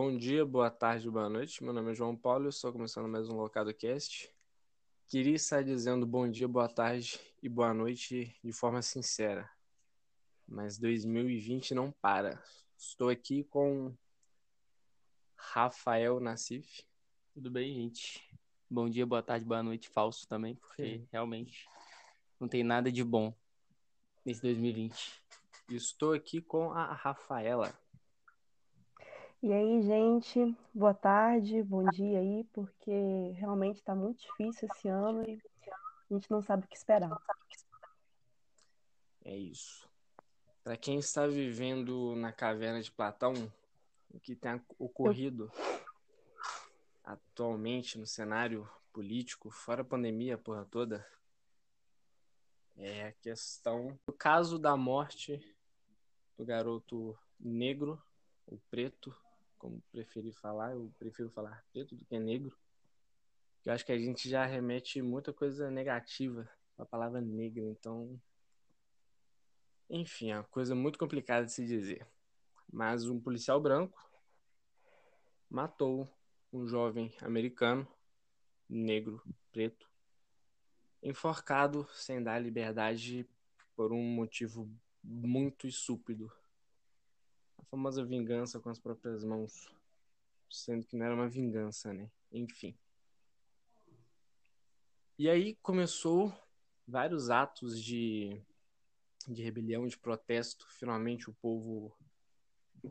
Bom dia, boa tarde, boa noite. Meu nome é João Paulo e estou começando mais um Locado Cast. Queria estar dizendo bom dia, boa tarde e boa noite de forma sincera. Mas 2020 não para. Estou aqui com Rafael Nassif. Tudo bem, gente? Bom dia, boa tarde, boa noite, falso também, porque Sim. realmente não tem nada de bom nesse 2020. Estou aqui com a Rafaela. E aí, gente, boa tarde, bom dia aí, porque realmente está muito difícil esse ano e a gente não sabe o que esperar. É isso. Para quem está vivendo na caverna de Platão, o que tem ocorrido atualmente no cenário político, fora a pandemia, a porra toda, é a questão do caso da morte do garoto negro ou preto como preferir falar, eu prefiro falar preto do que negro. Eu acho que a gente já remete muita coisa negativa à palavra negra, então. Enfim, é uma coisa muito complicada de se dizer. Mas um policial branco matou um jovem americano, negro, preto, enforcado sem dar liberdade por um motivo muito estúpido famosa vingança com as próprias mãos. Sendo que não era uma vingança, né? Enfim. E aí começou vários atos de, de rebelião, de protesto. Finalmente o povo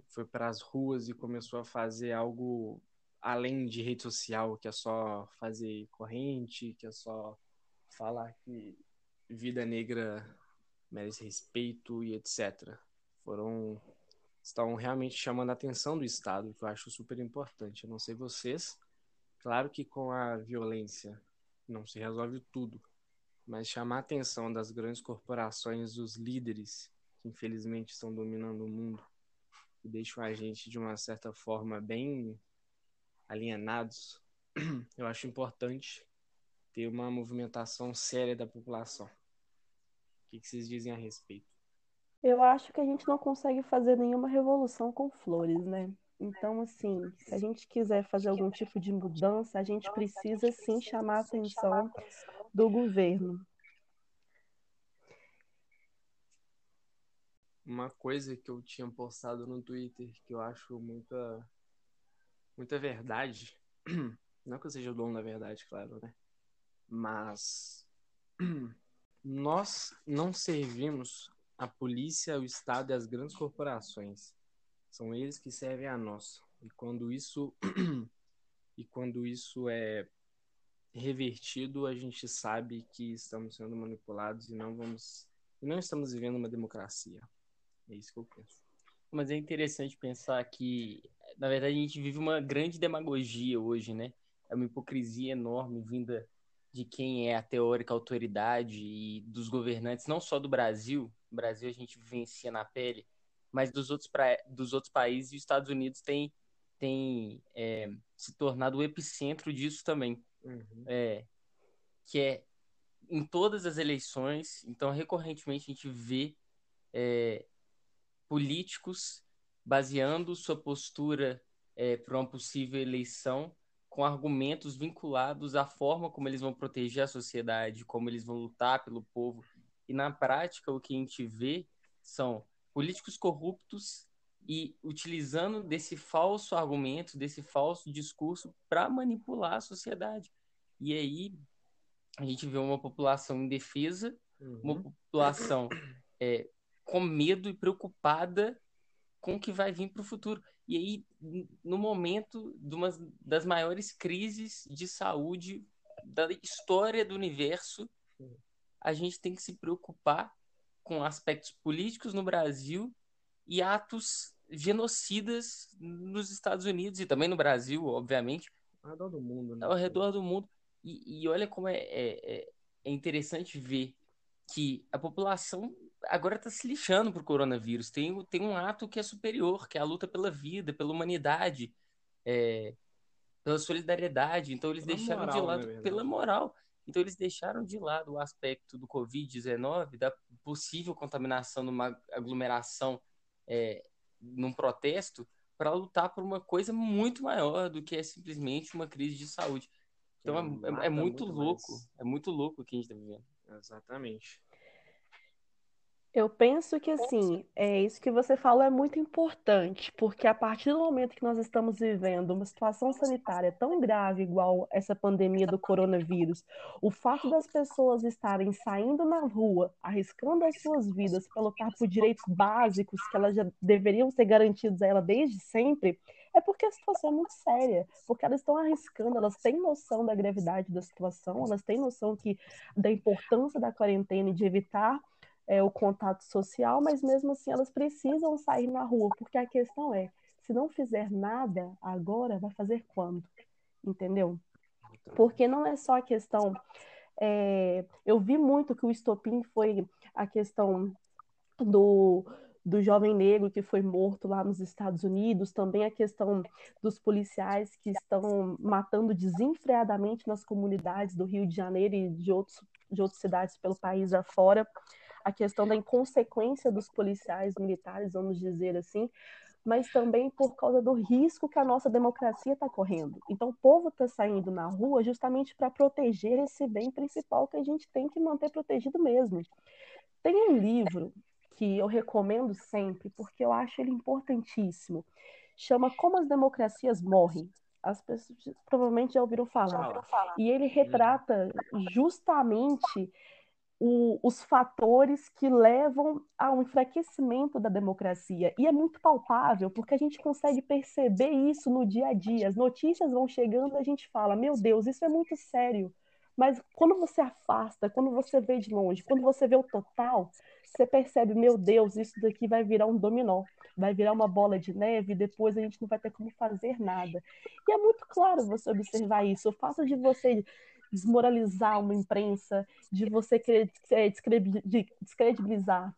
foi para as ruas e começou a fazer algo além de rede social, que é só fazer corrente, que é só falar que vida negra merece respeito e etc. Foram estão realmente chamando a atenção do Estado, que eu acho super importante. Eu não sei vocês, claro que com a violência não se resolve tudo, mas chamar a atenção das grandes corporações, dos líderes que infelizmente estão dominando o mundo e deixam a gente de uma certa forma bem alienados, eu acho importante ter uma movimentação séria da população. O que vocês dizem a respeito? Eu acho que a gente não consegue fazer nenhuma revolução com flores, né? Então, assim, se a gente quiser fazer algum tipo de mudança, a gente precisa sim chamar a atenção do governo. Uma coisa que eu tinha postado no Twitter que eu acho muita muita verdade, não que eu seja o dono da verdade, claro, né? Mas nós não servimos a polícia, o Estado e as grandes corporações. São eles que servem a nós. E quando isso e quando isso é revertido, a gente sabe que estamos sendo manipulados e não vamos não estamos vivendo uma democracia. É isso que eu penso. Mas é interessante pensar que, na verdade, a gente vive uma grande demagogia hoje, né? É uma hipocrisia enorme vinda de quem é a teórica autoridade e dos governantes, não só do Brasil, no Brasil a gente vivencia na pele, mas dos outros, pra... dos outros países, e os Estados Unidos tem, tem é, se tornado o epicentro disso também. Uhum. É, que é em todas as eleições, então recorrentemente a gente vê é, políticos baseando sua postura é, para uma possível eleição com argumentos vinculados à forma como eles vão proteger a sociedade, como eles vão lutar pelo povo. E na prática, o que a gente vê são políticos corruptos e utilizando desse falso argumento, desse falso discurso para manipular a sociedade. E aí a gente vê uma população indefesa, uhum. uma população é, com medo e preocupada com o que vai vir para o futuro. E aí, no momento de uma das maiores crises de saúde da história do universo, a gente tem que se preocupar com aspectos políticos no Brasil e atos genocidas nos Estados Unidos e também no Brasil, obviamente. Ao redor do mundo, né? Ao redor do mundo. E, e olha como é, é, é interessante ver que a população agora está se lixando para o coronavírus. Tem, tem um ato que é superior, que é a luta pela vida, pela humanidade, é, pela solidariedade. Então eles pela deixaram moral, de lado, né, pela moral. Então, eles deixaram de lado o aspecto do Covid-19, da possível contaminação numa aglomeração, é, num protesto, para lutar por uma coisa muito maior do que é simplesmente uma crise de saúde. Então é, é, é muito, muito louco, mais. é muito louco o que a gente está vivendo. Exatamente. Eu penso que assim, é isso que você falou é muito importante, porque a partir do momento que nós estamos vivendo uma situação sanitária tão grave igual essa pandemia do coronavírus, o fato das pessoas estarem saindo na rua, arriscando as suas vidas para lutar por direitos básicos que elas já deveriam ser garantidos a ela desde sempre, é porque a situação é muito séria, porque elas estão arriscando, elas têm noção da gravidade da situação, elas têm noção que da importância da quarentena e de evitar é, o contato social, mas mesmo assim elas precisam sair na rua, porque a questão é, se não fizer nada agora, vai fazer quando? Entendeu? Porque não é só a questão. É, eu vi muito que o estopim foi a questão do, do jovem negro que foi morto lá nos Estados Unidos, também a questão dos policiais que estão matando desenfreadamente nas comunidades do Rio de Janeiro e de, outros, de outras cidades pelo país afora a questão da inconsequência dos policiais militares, vamos dizer assim, mas também por causa do risco que a nossa democracia está correndo. Então, o povo está saindo na rua justamente para proteger esse bem principal que a gente tem que manter protegido mesmo. Tem um livro que eu recomendo sempre, porque eu acho ele importantíssimo. Chama Como as Democracias Morrem. As pessoas provavelmente já ouviram falar. E ele retrata justamente o, os fatores que levam ao enfraquecimento da democracia. E é muito palpável, porque a gente consegue perceber isso no dia a dia. As notícias vão chegando e a gente fala: meu Deus, isso é muito sério. Mas quando você afasta, quando você vê de longe, quando você vê o total, você percebe: meu Deus, isso daqui vai virar um dominó, vai virar uma bola de neve e depois a gente não vai ter como fazer nada. E é muito claro você observar isso. O fato de você desmoralizar uma imprensa, de você querer é, descredibilizar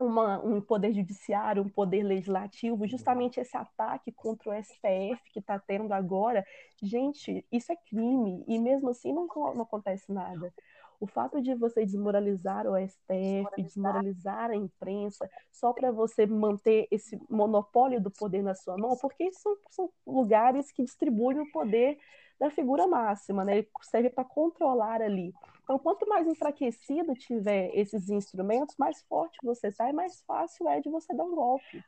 uma, um poder judiciário, um poder legislativo, justamente esse ataque contra o STF que está tendo agora, gente, isso é crime, e mesmo assim não, não acontece nada. O fato de você desmoralizar o STF, desmoralizar a imprensa, só para você manter esse monopólio do poder na sua mão, porque são, são lugares que distribuem o poder da figura máxima, né? Ele serve para controlar ali. Então, quanto mais enfraquecido tiver esses instrumentos, mais forte você está e mais fácil é de você dar um golpe.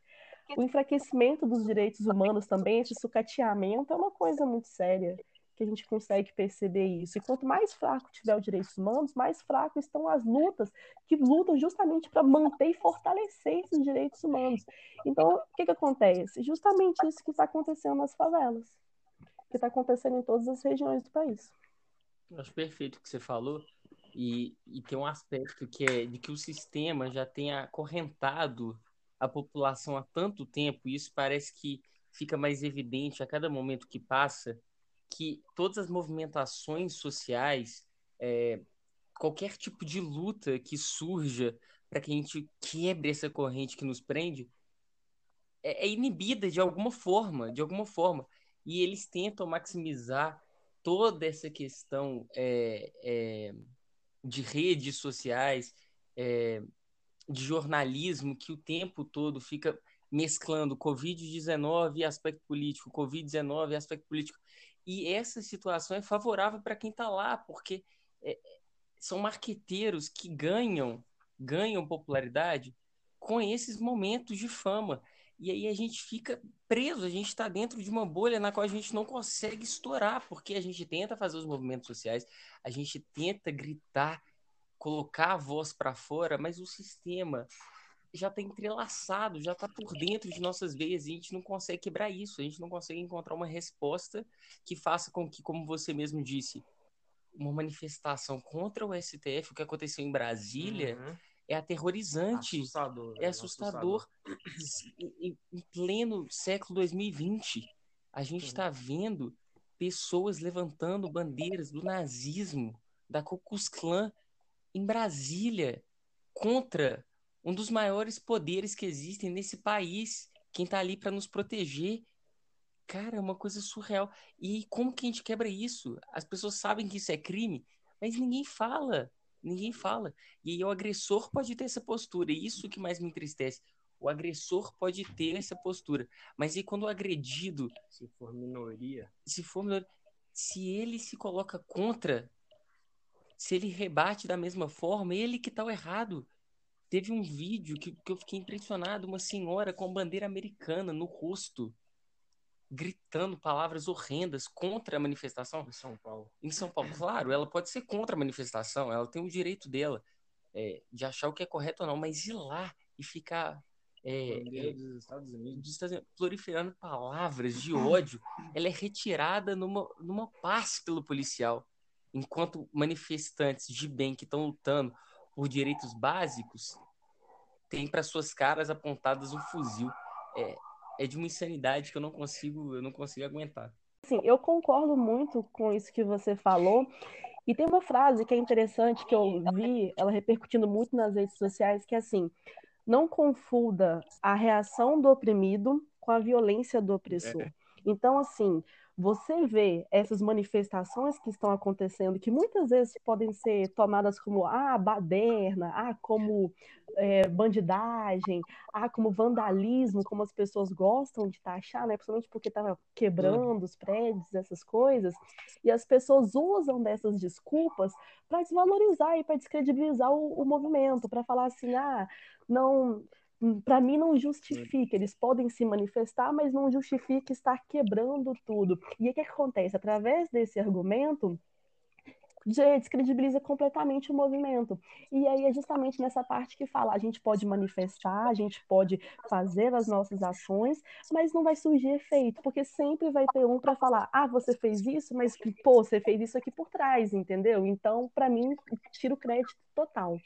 O enfraquecimento dos direitos humanos também, esse sucateamento, é uma coisa muito séria que a gente consegue perceber isso. E quanto mais fraco tiver os direitos humanos, mais fraco estão as lutas que lutam justamente para manter e fortalecer esses direitos humanos. Então, o que, que acontece? Justamente isso que está acontecendo nas favelas que está acontecendo em todas as regiões do país. Eu acho perfeito o que você falou. E, e tem um aspecto que é de que o sistema já tem acorrentado a população há tanto tempo, e isso parece que fica mais evidente a cada momento que passa, que todas as movimentações sociais, é, qualquer tipo de luta que surja para que a gente quebre essa corrente que nos prende, é, é inibida de alguma forma, de alguma forma e eles tentam maximizar toda essa questão é, é, de redes sociais, é, de jornalismo, que o tempo todo fica mesclando Covid-19 e aspecto político, Covid-19 e aspecto político. E essa situação é favorável para quem está lá, porque é, são marqueteiros que ganham, ganham popularidade com esses momentos de fama. E aí a gente fica preso, a gente está dentro de uma bolha na qual a gente não consegue estourar, porque a gente tenta fazer os movimentos sociais, a gente tenta gritar, colocar a voz para fora, mas o sistema já está entrelaçado, já está por dentro de nossas veias e a gente não consegue quebrar isso, a gente não consegue encontrar uma resposta que faça com que, como você mesmo disse, uma manifestação contra o STF, o que aconteceu em Brasília. Uhum é aterrorizante. Assustador, é assustador. assustador. Em, em, pleno século 2020, a gente está vendo pessoas levantando bandeiras do nazismo, da Ku Klux Klan em Brasília, contra um dos maiores poderes que existem nesse país, quem está ali para nos proteger. Cara, é uma coisa surreal. E como que a gente quebra isso? As pessoas sabem que isso é crime, mas ninguém fala ninguém fala. E aí o agressor pode ter essa postura, e isso que mais me entristece. O agressor pode ter essa postura, mas e quando o agredido, se for minoria, se for minoria, se ele se coloca contra, se ele rebate da mesma forma, ele que tá o errado. Teve um vídeo que, que eu fiquei impressionado, uma senhora com a bandeira americana no rosto, gritando palavras horrendas contra a manifestação. Em São Paulo. Em São Paulo, claro, ela pode ser contra a manifestação, ela tem o direito dela é, de achar o que é correto ou não, mas ir lá e ficar é, é, dos Estados Unidos. Dos Estados Unidos, proliferando palavras de ódio, ela é retirada numa, numa paz pelo policial. Enquanto manifestantes de bem que estão lutando por direitos básicos têm para suas caras apontadas um fuzil. É, é de uma insanidade que eu não consigo, eu não consigo aguentar. Sim, eu concordo muito com isso que você falou. E tem uma frase que é interessante que eu vi, ela repercutindo muito nas redes sociais, que é assim: não confunda a reação do oprimido com a violência do opressor. É. Então, assim, você vê essas manifestações que estão acontecendo, que muitas vezes podem ser tomadas como ah, baderna, ah, como é, bandidagem, ah, como vandalismo, como as pessoas gostam de taxar, né? Principalmente porque estava quebrando os prédios, essas coisas, e as pessoas usam dessas desculpas para desvalorizar e para descredibilizar o, o movimento, para falar assim, ah, não para mim não justifica. Eles podem se manifestar, mas não justifica estar quebrando tudo. E o que, acontece? Através desse argumento, descredibiliza completamente o movimento. E aí é justamente nessa parte que fala, a gente pode manifestar, a gente pode fazer as nossas ações, mas não vai surgir efeito, porque sempre vai ter um para falar, ah, você fez isso, mas pô, você fez isso aqui por trás, entendeu? Então, para mim, tira o crédito total.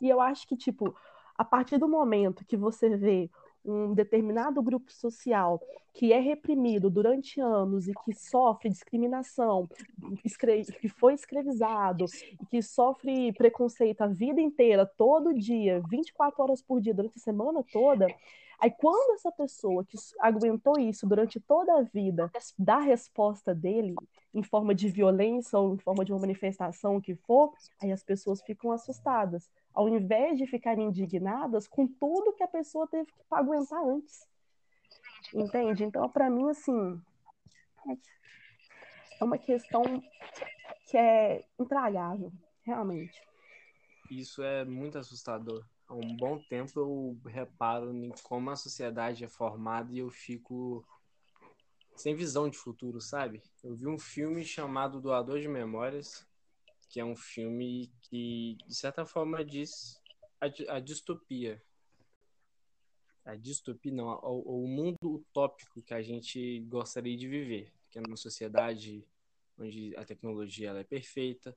E eu acho que, tipo, a partir do momento que você vê um determinado grupo social que é reprimido durante anos e que sofre discriminação, que foi escravizado e que sofre preconceito a vida inteira, todo dia, 24 horas por dia, durante a semana toda, Aí, quando essa pessoa que aguentou isso durante toda a vida dá a resposta dele em forma de violência ou em forma de uma manifestação, o que for, aí as pessoas ficam assustadas ao invés de ficarem indignadas com tudo que a pessoa teve que aguentar antes. Entende? Então, para mim, assim, é uma questão que é intragável, realmente. Isso é muito assustador. Há um bom tempo eu reparo em como a sociedade é formada e eu fico sem visão de futuro, sabe? Eu vi um filme chamado Doador de Memórias, que é um filme que, de certa forma, diz a, a distopia. A distopia, não, o, o mundo utópico que a gente gostaria de viver, que é uma sociedade onde a tecnologia ela é perfeita,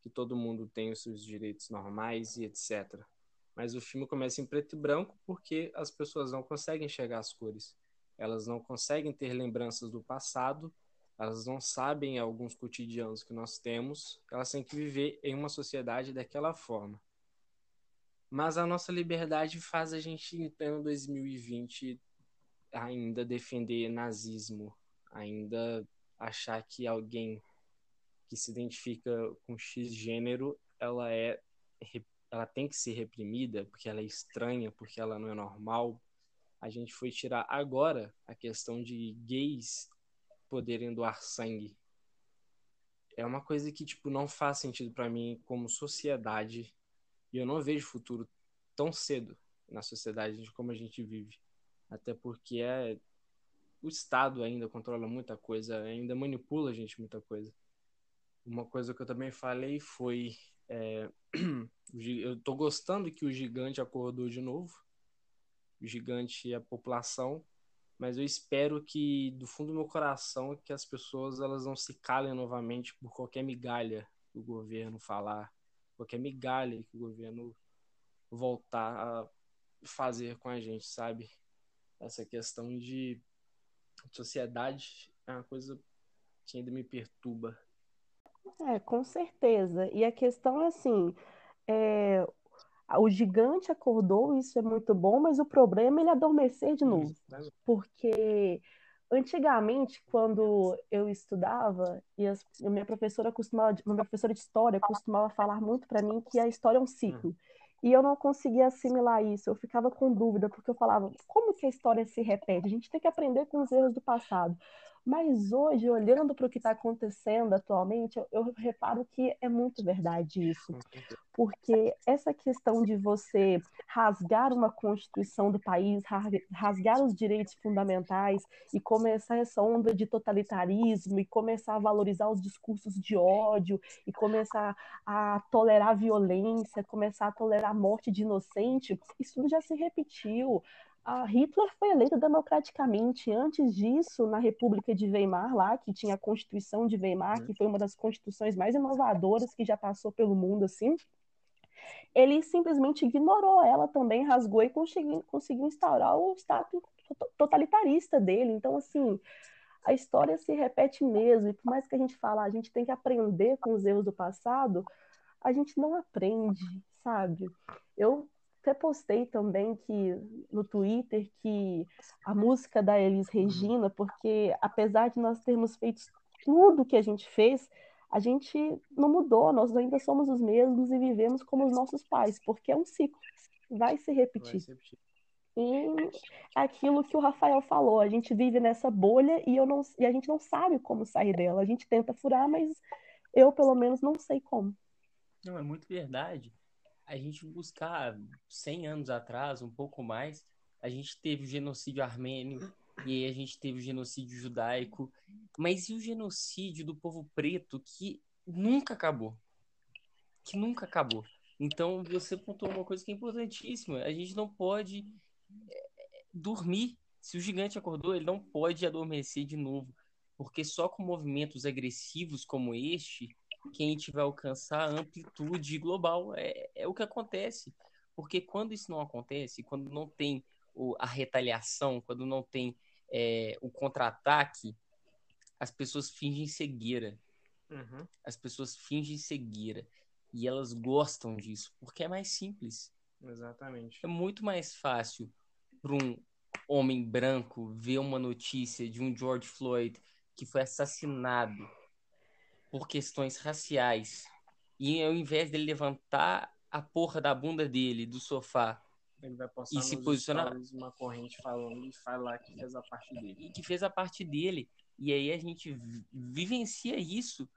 que todo mundo tem os seus direitos normais e etc. Mas o filme começa em preto e branco porque as pessoas não conseguem enxergar as cores. Elas não conseguem ter lembranças do passado elas não sabem alguns cotidianos que nós temos, elas têm que viver em uma sociedade daquela forma. Mas a nossa liberdade faz a gente, em pleno 2020, ainda defender nazismo, ainda achar que alguém que se identifica com X gênero, ela é ela tem que ser reprimida porque ela é estranha, porque ela não é normal. A gente foi tirar agora a questão de gays poderem doar sangue. É uma coisa que, tipo, não faz sentido para mim como sociedade. E eu não vejo futuro tão cedo na sociedade de como a gente vive. Até porque é o Estado ainda controla muita coisa, ainda manipula a gente muita coisa. Uma coisa que eu também falei foi. É, eu tô gostando que o gigante acordou de novo. O gigante e a população mas eu espero que do fundo do meu coração que as pessoas elas não se calem novamente por qualquer migalha que o governo falar, qualquer migalha que o governo voltar a fazer com a gente, sabe? Essa questão de sociedade é uma coisa que ainda me perturba. É, com certeza. E a questão é assim, é, o gigante acordou, isso é muito bom, mas o problema é ele adormecer de novo. Porque antigamente, quando eu estudava, e as, a minha professora costumava, minha professora de história costumava falar muito para mim que a história é um ciclo. E eu não conseguia assimilar isso, eu ficava com dúvida, porque eu falava, como que a história se repete? A gente tem que aprender com os erros do passado. Mas hoje, olhando para o que está acontecendo atualmente, eu, eu, reparo que é muito verdade isso. Porque essa questão de você rasgar uma constituição do país, rasgar os direitos fundamentais e começar essa onda de totalitarismo e começar a valorizar os discursos de ódio e começar a tolerar violência, começar a tolerar a morte de inocente, isso já se repetiu a Hitler foi eleito democraticamente. Antes disso, na República de Weimar, lá, que tinha a Constituição de Weimar, que foi uma das constituições mais inovadoras que já passou pelo mundo, assim, ele simplesmente ignorou ela também, rasgou e conseguiu, conseguiu instaurar o status totalitarista dele. Então, assim, a história se repete mesmo. E por mais que a gente fale, ah, a gente tem que aprender com os erros do passado, a gente não aprende, sabe? Eu até postei também que no Twitter que a música da Elis. Regina, porque apesar de nós termos feito tudo que a gente fez, a gente não mudou, nós ainda somos os mesmos e vivemos como os nossos pais, porque é um ciclo, vai se repetir. Vai se repetir. E aquilo que o Rafael falou, a gente vive nessa bolha e, eu não, e a gente não sabe como sair dela. A gente tenta furar, mas eu, pelo menos, não sei como. Não, é muito verdade a gente buscar 100 anos atrás, um pouco mais, a gente teve o genocídio armênio e aí a gente teve o genocídio judaico, mas e o genocídio do povo preto que nunca acabou? Que nunca acabou. Então você pontuou uma coisa que é importantíssima. A gente não pode é, dormir. Se o gigante acordou, ele não pode adormecer de novo, porque só com movimentos agressivos como este que a gente vai alcançar a amplitude global. É, é o que acontece. Porque quando isso não acontece, quando não tem o, a retaliação, quando não tem é, o contra-ataque, as pessoas fingem cegueira. Uhum. As pessoas fingem cegueira. E elas gostam disso, porque é mais simples. Exatamente. É muito mais fácil para um homem branco ver uma notícia de um George Floyd que foi assassinado por questões raciais. E ao invés dele levantar a porra da bunda dele do sofá ele vai postar e se posicionar uma corrente falando e falar que fez a parte dele. e que fez a parte dele. E aí a gente vivencia isso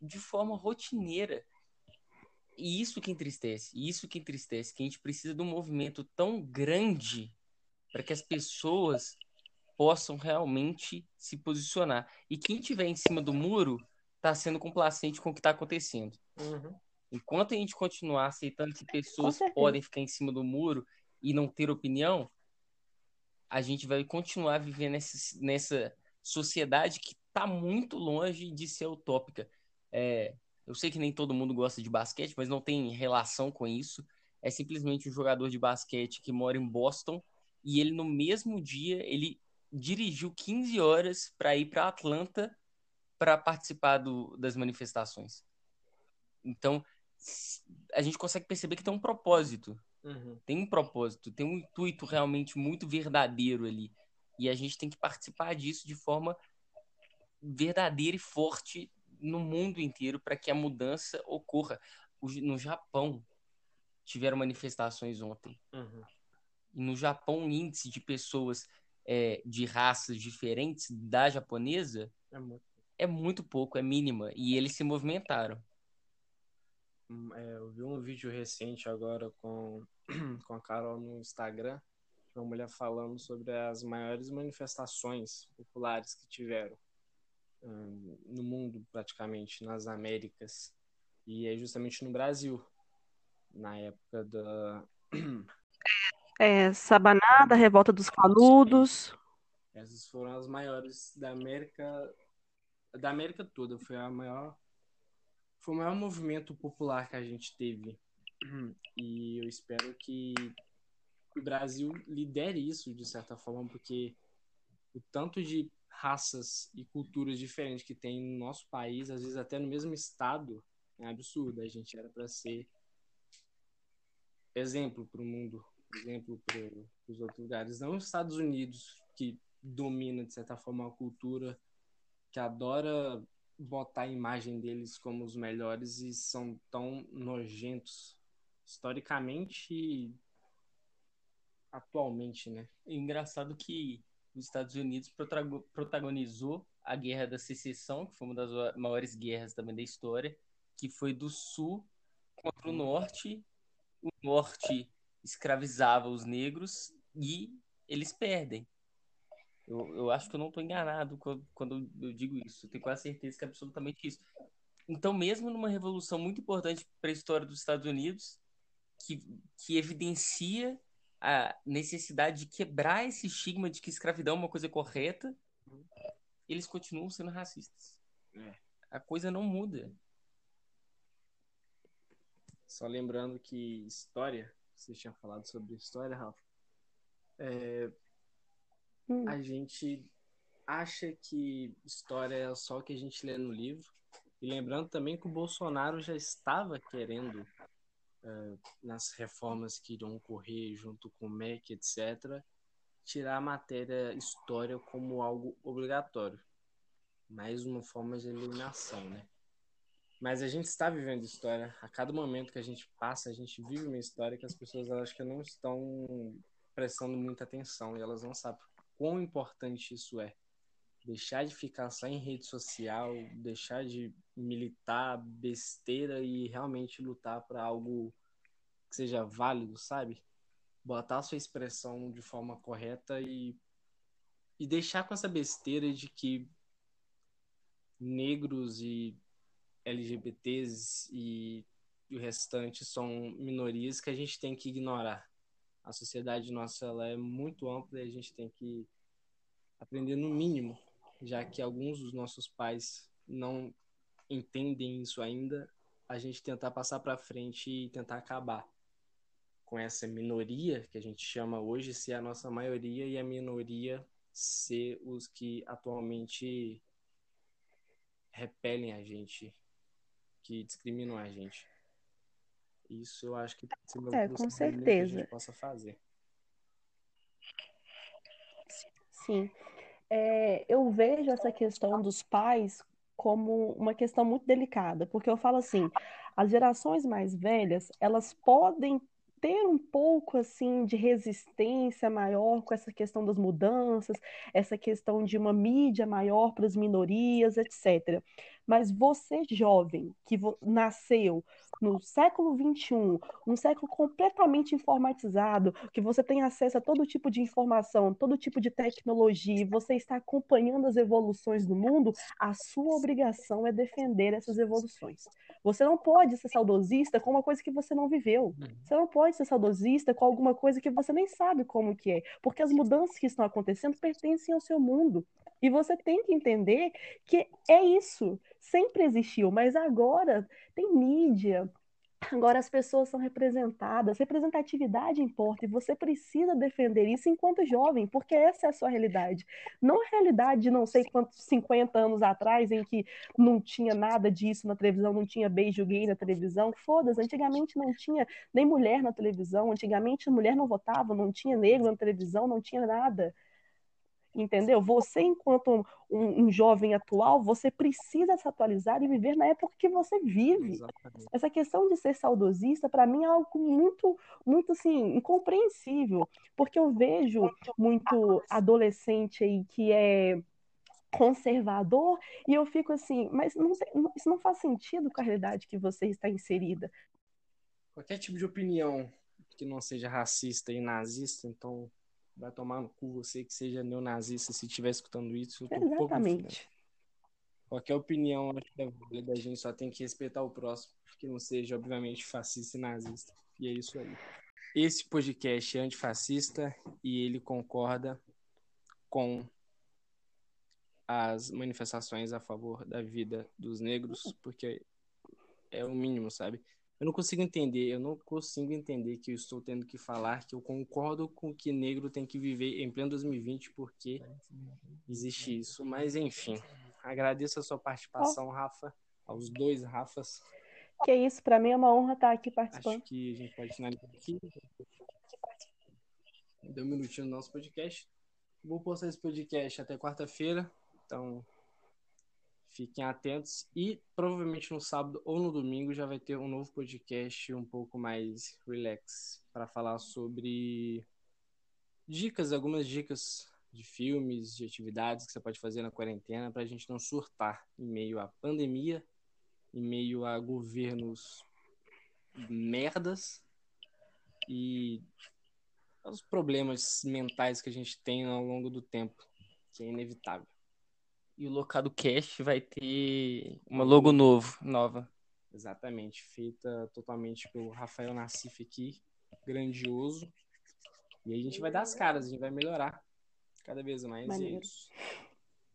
de forma rotineira. E isso que entristece isso que entristece que a gente precisa de um movimento tão grande para que as pessoas possam realmente se posicionar. E quem tiver em cima do muro está sendo complacente com o que está acontecendo. Uhum. Enquanto a gente continuar aceitando que pessoas podem ficar em cima do muro e não ter opinião, a gente vai continuar vivendo nessa, nessa sociedade que está muito longe de ser utópica. É, eu sei que nem todo mundo gosta de basquete, mas não tem relação com isso. É simplesmente um jogador de basquete que mora em Boston e ele no mesmo dia ele dirigiu 15 horas para ir para Atlanta para participar do, das manifestações. Então, a gente consegue perceber que tem um propósito. Uhum. Tem um propósito, tem um intuito realmente muito verdadeiro ali. E a gente tem que participar disso de forma verdadeira e forte no mundo inteiro para que a mudança ocorra. No Japão, tiveram manifestações ontem. Uhum. no Japão, o índice de pessoas é, de raças diferentes da japonesa é muito é muito pouco, é mínima. E eles se movimentaram. Hum, é, eu vi um vídeo recente agora com, com a Carol no Instagram, uma mulher falando sobre as maiores manifestações populares que tiveram hum, no mundo, praticamente, nas Américas. E é justamente no Brasil, na época da. É, Sabanada, Revolta dos Canudos. Essas foram as maiores da América da América toda. Foi a maior foi o maior movimento popular que a gente teve. E eu espero que o Brasil lidere isso de certa forma, porque o tanto de raças e culturas diferentes que tem no nosso país, às vezes até no mesmo estado, é absurdo. A gente era para ser exemplo para o mundo, exemplo para os outros lugares. Não os Estados Unidos, que domina, de certa forma, a cultura que adora botar a imagem deles como os melhores e são tão nojentos historicamente e atualmente, né? É engraçado que os Estados Unidos protagonizou a Guerra da Secessão, que foi uma das maiores guerras também da história, que foi do sul contra o norte. O norte escravizava os negros e eles perdem. Eu, eu acho que eu não estou enganado quando, quando eu digo isso. Eu tenho quase certeza que é absolutamente isso. Então, mesmo numa revolução muito importante para a história dos Estados Unidos, que, que evidencia a necessidade de quebrar esse estigma de que escravidão é uma coisa correta, eles continuam sendo racistas. É. A coisa não muda. Só lembrando que história, você tinha falado sobre história, Rafa, é, hum. a gente acha que história é só o que a gente lê no livro. E lembrando também que o Bolsonaro já estava querendo, é, nas reformas que irão ocorrer junto com o MEC, etc., tirar a matéria história como algo obrigatório. Mais uma forma de eliminação, né? Mas a gente está vivendo história. A cada momento que a gente passa, a gente vive uma história que as pessoas elas que não estão prestando muita atenção e elas não sabem quão importante isso é. Deixar de ficar só em rede social, deixar de militar besteira e realmente lutar para algo que seja válido, sabe? Botar a sua expressão de forma correta e, e deixar com essa besteira de que negros e LGBTs e, e o restante são minorias que a gente tem que ignorar. A sociedade nossa ela é muito ampla e a gente tem que aprender no mínimo, já que alguns dos nossos pais não entendem isso ainda, a gente tentar passar para frente e tentar acabar com essa minoria que a gente chama hoje ser a nossa maioria e a minoria ser os que atualmente repelem a gente que discriminam a gente. Isso eu acho que é, com certeza. que a gente possa fazer. Sim. É, eu vejo essa questão dos pais como uma questão muito delicada, porque eu falo assim, as gerações mais velhas, elas podem ter um pouco assim de resistência maior com essa questão das mudanças, essa questão de uma mídia maior para as minorias, etc. Mas você, jovem, que nasceu no século XXI, um século completamente informatizado, que você tem acesso a todo tipo de informação, todo tipo de tecnologia, e você está acompanhando as evoluções do mundo, a sua obrigação é defender essas evoluções. Você não pode ser saudosista com uma coisa que você não viveu. Uhum. Você não pode ser saudosista com alguma coisa que você nem sabe como que é, porque as mudanças que estão acontecendo pertencem ao seu mundo. E você tem que entender que é isso. Sempre existiu, mas agora tem mídia, agora as pessoas são representadas, representatividade importa e você precisa defender isso enquanto jovem, porque essa é a sua realidade. Não a realidade de não sei quantos 50 anos atrás em que não tinha nada disso na televisão, não tinha beijo gay na televisão, foda-se, antigamente não tinha nem mulher na televisão, antigamente mulher não votava, não tinha negro na televisão, não tinha nada entendeu? Você, enquanto um, um, jovem atual, você precisa se atualizar e viver na época que você vive. Exatamente. Essa questão de ser saudosista, para mim, é algo muito, muito, assim, incompreensível, porque eu vejo muito adolescente aí que é conservador e eu fico assim, mas não, isso não faz sentido com a realidade que você está inserida. Qualquer tipo de opinião que não seja racista e nazista, então vai tomar no cu você que seja neonazista se estiver escutando isso. Eu tô Exatamente. Um Qualquer opinião acho que é válida, a gente só tem que respeitar o próximo, que não seja, obviamente, fascista e nazista. E é isso aí. Esse podcast é antifascista e ele concorda com as manifestações a favor da vida dos negros, porque é o mínimo, sabe? Eu não consigo entender, eu não consigo entender que eu estou tendo que falar que eu concordo com que negro tem que viver em pleno 2020 porque existe isso. Mas enfim, agradeço a sua participação, Rafa, aos dois Rafas. Que isso, para mim é uma honra estar aqui participando. Acho que a gente pode finalizar aqui. Deu um minutinho no nosso podcast. Vou postar esse podcast até quarta-feira, então Fiquem atentos e provavelmente no sábado ou no domingo já vai ter um novo podcast um pouco mais relax para falar sobre dicas, algumas dicas de filmes, de atividades que você pode fazer na quarentena para a gente não surtar em meio à pandemia, em meio a governos merdas e os problemas mentais que a gente tem ao longo do tempo, que é inevitável. E o Locado Cast vai ter uma logo novo, nova. Exatamente, feita totalmente pelo Rafael Nassif aqui, grandioso. E aí a gente vai dar as caras, a gente vai melhorar cada vez mais. E é Maneiro. isso.